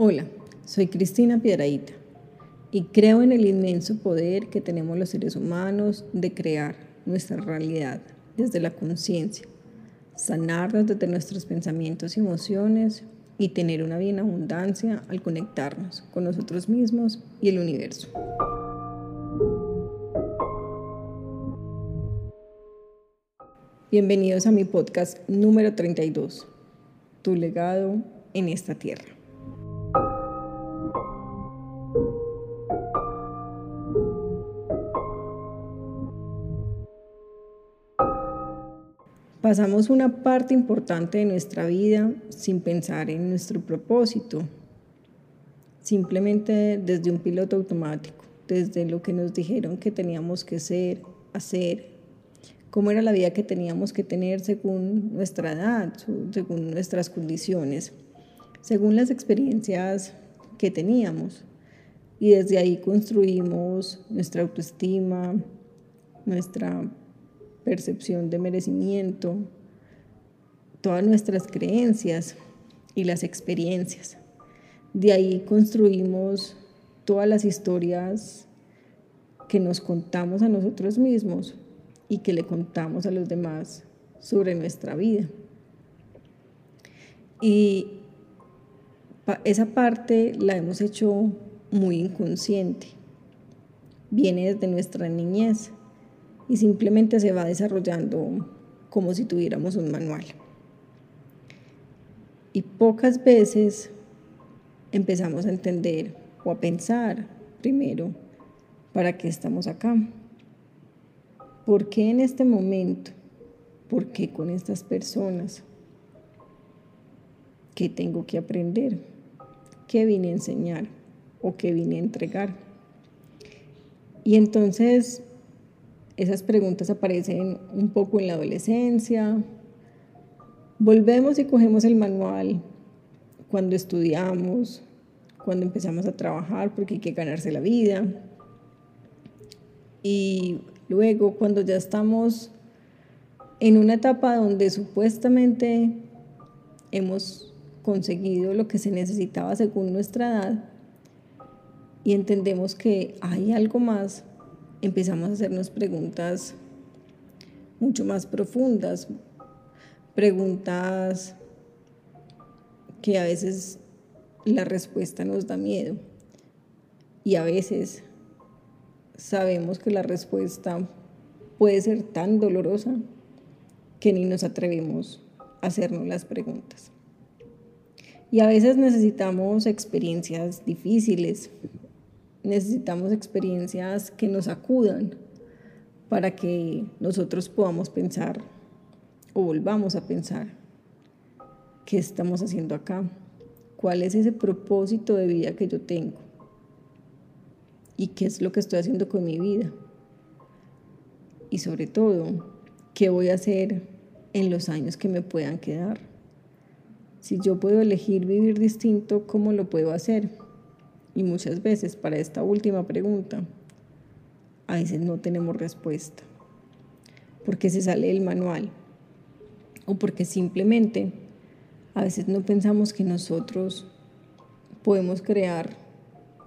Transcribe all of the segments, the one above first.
Hola, soy Cristina Piedraíta y creo en el inmenso poder que tenemos los seres humanos de crear nuestra realidad desde la conciencia, sanarnos desde nuestros pensamientos y emociones y tener una bien abundancia al conectarnos con nosotros mismos y el universo. Bienvenidos a mi podcast número 32, Tu legado en esta tierra. Pasamos una parte importante de nuestra vida sin pensar en nuestro propósito, simplemente desde un piloto automático, desde lo que nos dijeron que teníamos que ser, hacer, cómo era la vida que teníamos que tener según nuestra edad, según nuestras condiciones, según las experiencias que teníamos. Y desde ahí construimos nuestra autoestima, nuestra percepción de merecimiento, todas nuestras creencias y las experiencias. De ahí construimos todas las historias que nos contamos a nosotros mismos y que le contamos a los demás sobre nuestra vida. Y esa parte la hemos hecho muy inconsciente. Viene desde nuestra niñez y simplemente se va desarrollando como si tuviéramos un manual. Y pocas veces empezamos a entender o a pensar primero para qué estamos acá. ¿Por qué en este momento? ¿Por qué con estas personas? ¿Qué tengo que aprender? ¿Qué vine a enseñar? ¿O qué vine a entregar? Y entonces esas preguntas aparecen un poco en la adolescencia. Volvemos y cogemos el manual cuando estudiamos, cuando empezamos a trabajar porque hay que ganarse la vida. Y luego cuando ya estamos en una etapa donde supuestamente hemos conseguido lo que se necesitaba según nuestra edad y entendemos que hay algo más, empezamos a hacernos preguntas mucho más profundas, preguntas que a veces la respuesta nos da miedo y a veces sabemos que la respuesta puede ser tan dolorosa que ni nos atrevemos a hacernos las preguntas. Y a veces necesitamos experiencias difíciles, necesitamos experiencias que nos acudan para que nosotros podamos pensar o volvamos a pensar qué estamos haciendo acá, cuál es ese propósito de vida que yo tengo y qué es lo que estoy haciendo con mi vida. Y sobre todo, qué voy a hacer en los años que me puedan quedar. Si yo puedo elegir vivir distinto, ¿cómo lo puedo hacer? Y muchas veces para esta última pregunta, a veces no tenemos respuesta, porque se sale el manual o porque simplemente a veces no pensamos que nosotros podemos crear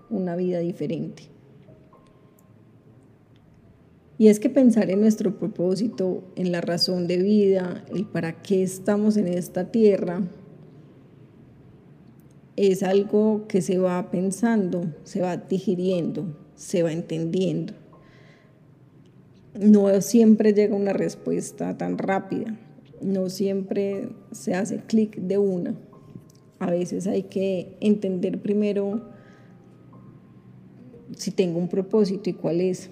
una vida diferente. Y es que pensar en nuestro propósito, en la razón de vida, el para qué estamos en esta tierra, es algo que se va pensando, se va digiriendo, se va entendiendo. No siempre llega una respuesta tan rápida, no siempre se hace clic de una. A veces hay que entender primero si tengo un propósito y cuál es,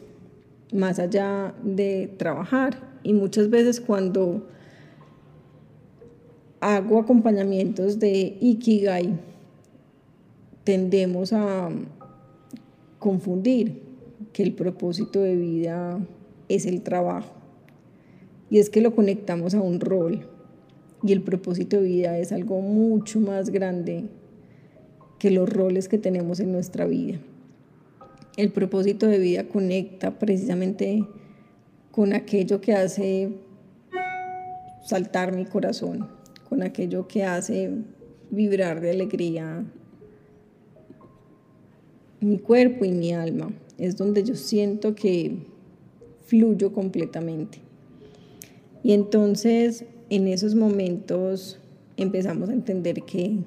más allá de trabajar. Y muchas veces cuando hago acompañamientos de Ikigai, tendemos a confundir que el propósito de vida es el trabajo. Y es que lo conectamos a un rol. Y el propósito de vida es algo mucho más grande que los roles que tenemos en nuestra vida. El propósito de vida conecta precisamente con aquello que hace saltar mi corazón, con aquello que hace vibrar de alegría mi cuerpo y mi alma. Es donde yo siento que fluyo completamente. Y entonces en esos momentos empezamos a entender que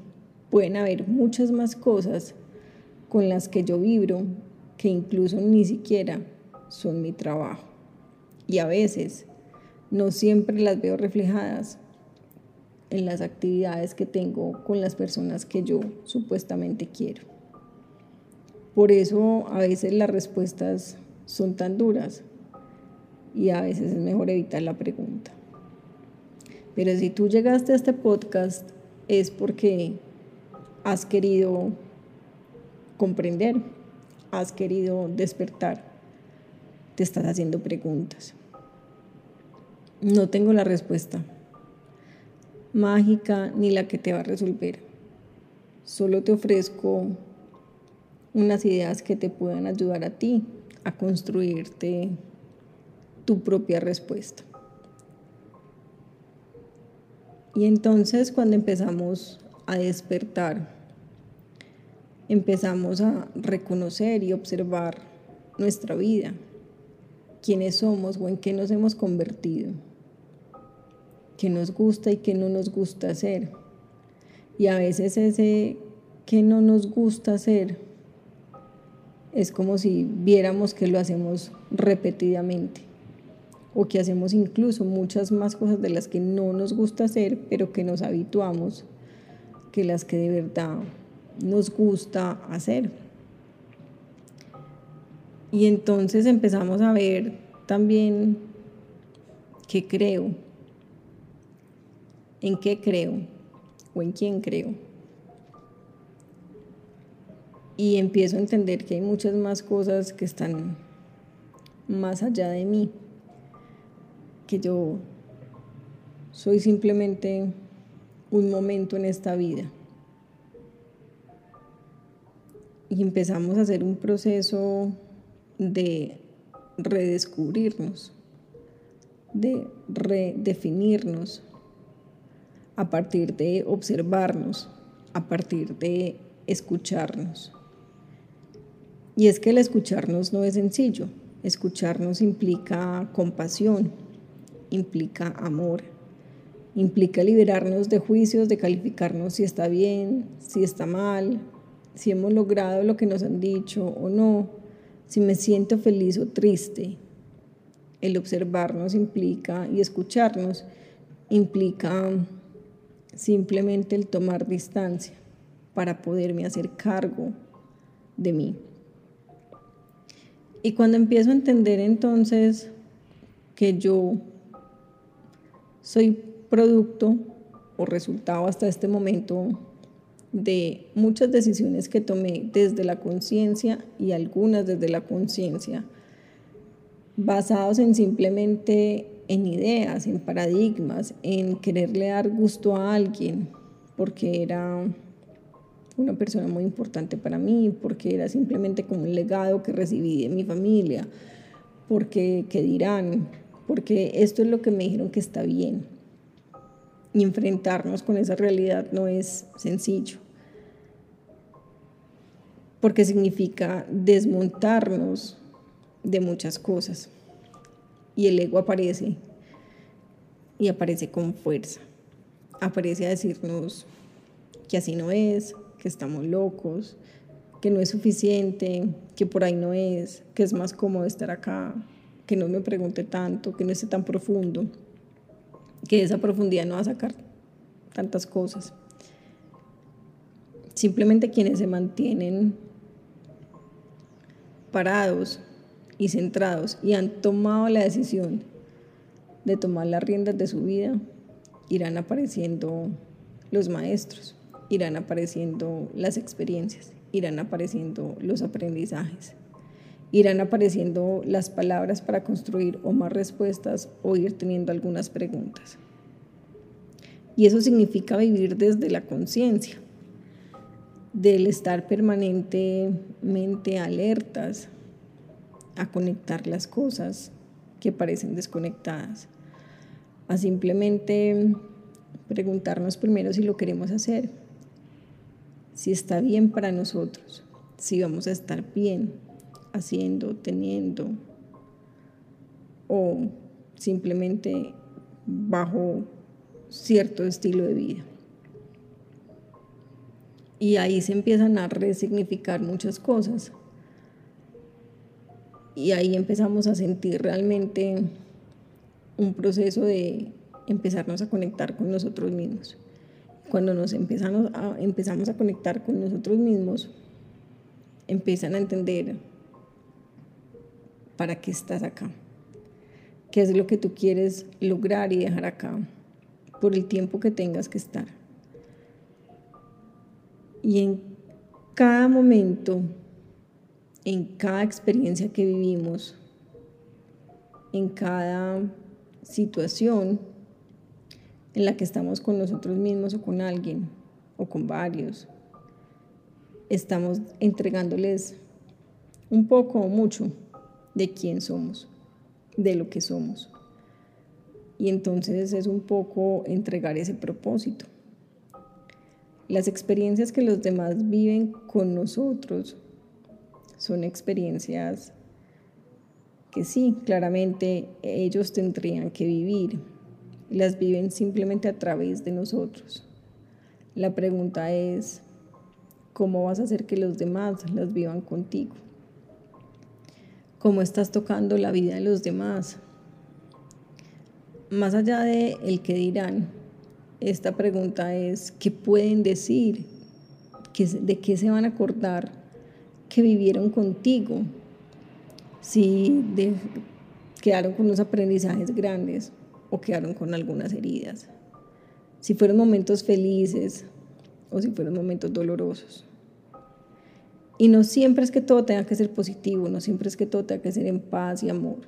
pueden haber muchas más cosas con las que yo vibro que incluso ni siquiera son mi trabajo. Y a veces no siempre las veo reflejadas en las actividades que tengo con las personas que yo supuestamente quiero. Por eso a veces las respuestas son tan duras y a veces es mejor evitar la pregunta. Pero si tú llegaste a este podcast es porque has querido comprender, has querido despertar, te estás haciendo preguntas. No tengo la respuesta mágica ni la que te va a resolver. Solo te ofrezco unas ideas que te puedan ayudar a ti a construirte tu propia respuesta. Y entonces cuando empezamos a despertar, empezamos a reconocer y observar nuestra vida, quiénes somos o en qué nos hemos convertido, qué nos gusta y qué no nos gusta hacer. Y a veces ese que no nos gusta hacer es como si viéramos que lo hacemos repetidamente o que hacemos incluso muchas más cosas de las que no nos gusta hacer, pero que nos habituamos, que las que de verdad nos gusta hacer. Y entonces empezamos a ver también qué creo, en qué creo o en quién creo. Y empiezo a entender que hay muchas más cosas que están más allá de mí que yo soy simplemente un momento en esta vida. Y empezamos a hacer un proceso de redescubrirnos, de redefinirnos a partir de observarnos, a partir de escucharnos. Y es que el escucharnos no es sencillo. Escucharnos implica compasión, implica amor, implica liberarnos de juicios, de calificarnos si está bien, si está mal, si hemos logrado lo que nos han dicho o no, si me siento feliz o triste. El observarnos implica y escucharnos implica simplemente el tomar distancia para poderme hacer cargo de mí. Y cuando empiezo a entender entonces que yo soy producto o resultado hasta este momento de muchas decisiones que tomé desde la conciencia y algunas desde la conciencia, basados en simplemente en ideas, en paradigmas, en quererle dar gusto a alguien, porque era una persona muy importante para mí, porque era simplemente como un legado que recibí de mi familia, porque, ¿qué dirán? porque esto es lo que me dijeron que está bien. Y enfrentarnos con esa realidad no es sencillo, porque significa desmontarnos de muchas cosas. Y el ego aparece, y aparece con fuerza. Aparece a decirnos que así no es, que estamos locos, que no es suficiente, que por ahí no es, que es más cómodo estar acá, que no me pregunte tanto, que no esté tan profundo, que esa profundidad no va a sacar tantas cosas. Simplemente quienes se mantienen parados y centrados y han tomado la decisión de tomar las riendas de su vida, irán apareciendo los maestros, irán apareciendo las experiencias, irán apareciendo los aprendizajes irán apareciendo las palabras para construir o más respuestas o ir teniendo algunas preguntas. Y eso significa vivir desde la conciencia, del estar permanentemente alertas a conectar las cosas que parecen desconectadas, a simplemente preguntarnos primero si lo queremos hacer, si está bien para nosotros, si vamos a estar bien haciendo, teniendo o simplemente bajo cierto estilo de vida. Y ahí se empiezan a resignificar muchas cosas. Y ahí empezamos a sentir realmente un proceso de empezarnos a conectar con nosotros mismos. Cuando nos empezamos a, empezamos a conectar con nosotros mismos, empiezan a entender para qué estás acá, qué es lo que tú quieres lograr y dejar acá por el tiempo que tengas que estar. Y en cada momento, en cada experiencia que vivimos, en cada situación en la que estamos con nosotros mismos o con alguien o con varios, estamos entregándoles un poco o mucho de quién somos, de lo que somos. Y entonces es un poco entregar ese propósito. Las experiencias que los demás viven con nosotros son experiencias que sí, claramente ellos tendrían que vivir. Las viven simplemente a través de nosotros. La pregunta es, ¿cómo vas a hacer que los demás las vivan contigo? ¿Cómo estás tocando la vida de los demás? Más allá de el que dirán, esta pregunta es, ¿qué pueden decir? ¿De qué se van a acordar que vivieron contigo? Si quedaron con unos aprendizajes grandes o quedaron con algunas heridas. Si fueron momentos felices o si fueron momentos dolorosos. Y no siempre es que todo tenga que ser positivo, no siempre es que todo tenga que ser en paz y amor.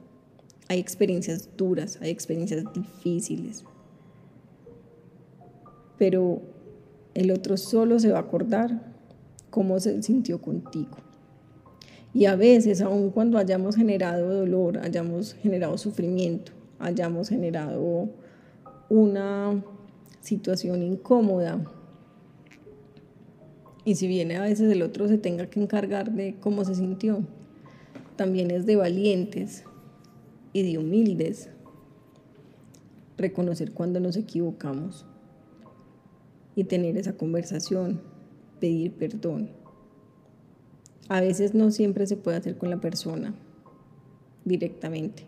Hay experiencias duras, hay experiencias difíciles. Pero el otro solo se va a acordar cómo se sintió contigo. Y a veces, aun cuando hayamos generado dolor, hayamos generado sufrimiento, hayamos generado una situación incómoda, y si viene a veces el otro se tenga que encargar de cómo se sintió, también es de valientes y de humildes reconocer cuando nos equivocamos y tener esa conversación, pedir perdón. A veces no siempre se puede hacer con la persona directamente.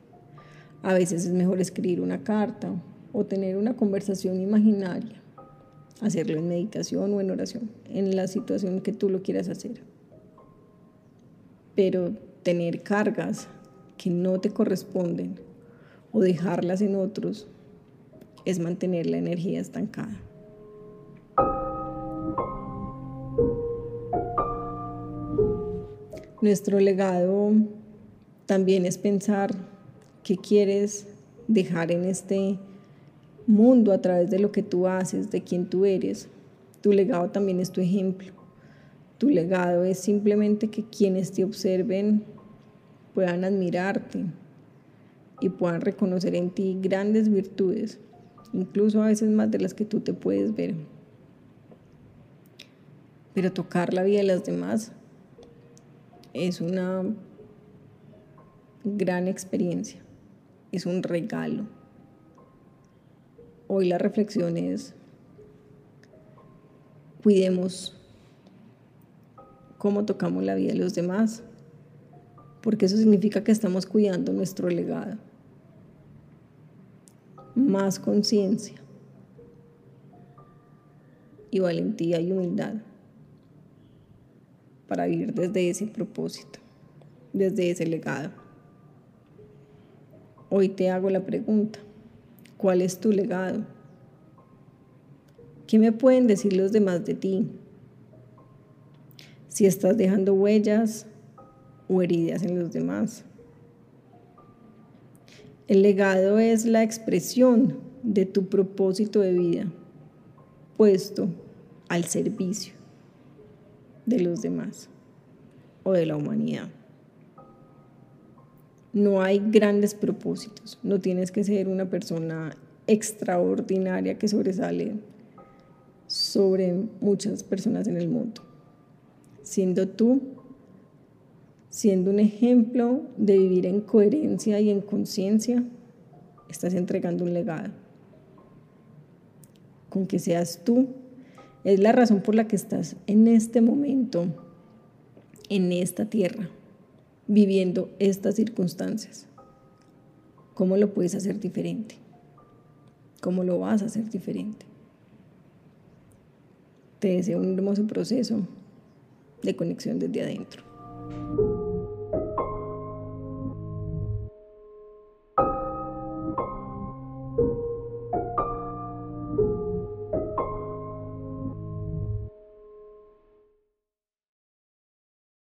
A veces es mejor escribir una carta o tener una conversación imaginaria, hacerlo en meditación o en oración, en la situación que tú lo quieras hacer. Pero tener cargas que no te corresponden o dejarlas en otros es mantener la energía estancada. Nuestro legado también es pensar qué quieres dejar en este mundo a través de lo que tú haces, de quién tú eres. Tu legado también es tu ejemplo. Tu legado es simplemente que quienes te observen puedan admirarte y puedan reconocer en ti grandes virtudes, incluso a veces más de las que tú te puedes ver. Pero tocar la vida de las demás es una gran experiencia, es un regalo. Hoy la reflexión es, cuidemos cómo tocamos la vida de los demás, porque eso significa que estamos cuidando nuestro legado. Más conciencia y valentía y humildad para vivir desde ese propósito, desde ese legado. Hoy te hago la pregunta, ¿cuál es tu legado? ¿Qué me pueden decir los demás de ti? Si estás dejando huellas o heridas en los demás. El legado es la expresión de tu propósito de vida puesto al servicio de los demás o de la humanidad. No hay grandes propósitos, no tienes que ser una persona extraordinaria que sobresale sobre muchas personas en el mundo. Siendo tú siendo un ejemplo de vivir en coherencia y en conciencia, estás entregando un legado. Con que seas tú, es la razón por la que estás en este momento, en esta tierra, viviendo estas circunstancias. ¿Cómo lo puedes hacer diferente? ¿Cómo lo vas a hacer diferente? Te deseo un hermoso proceso de conexión desde adentro.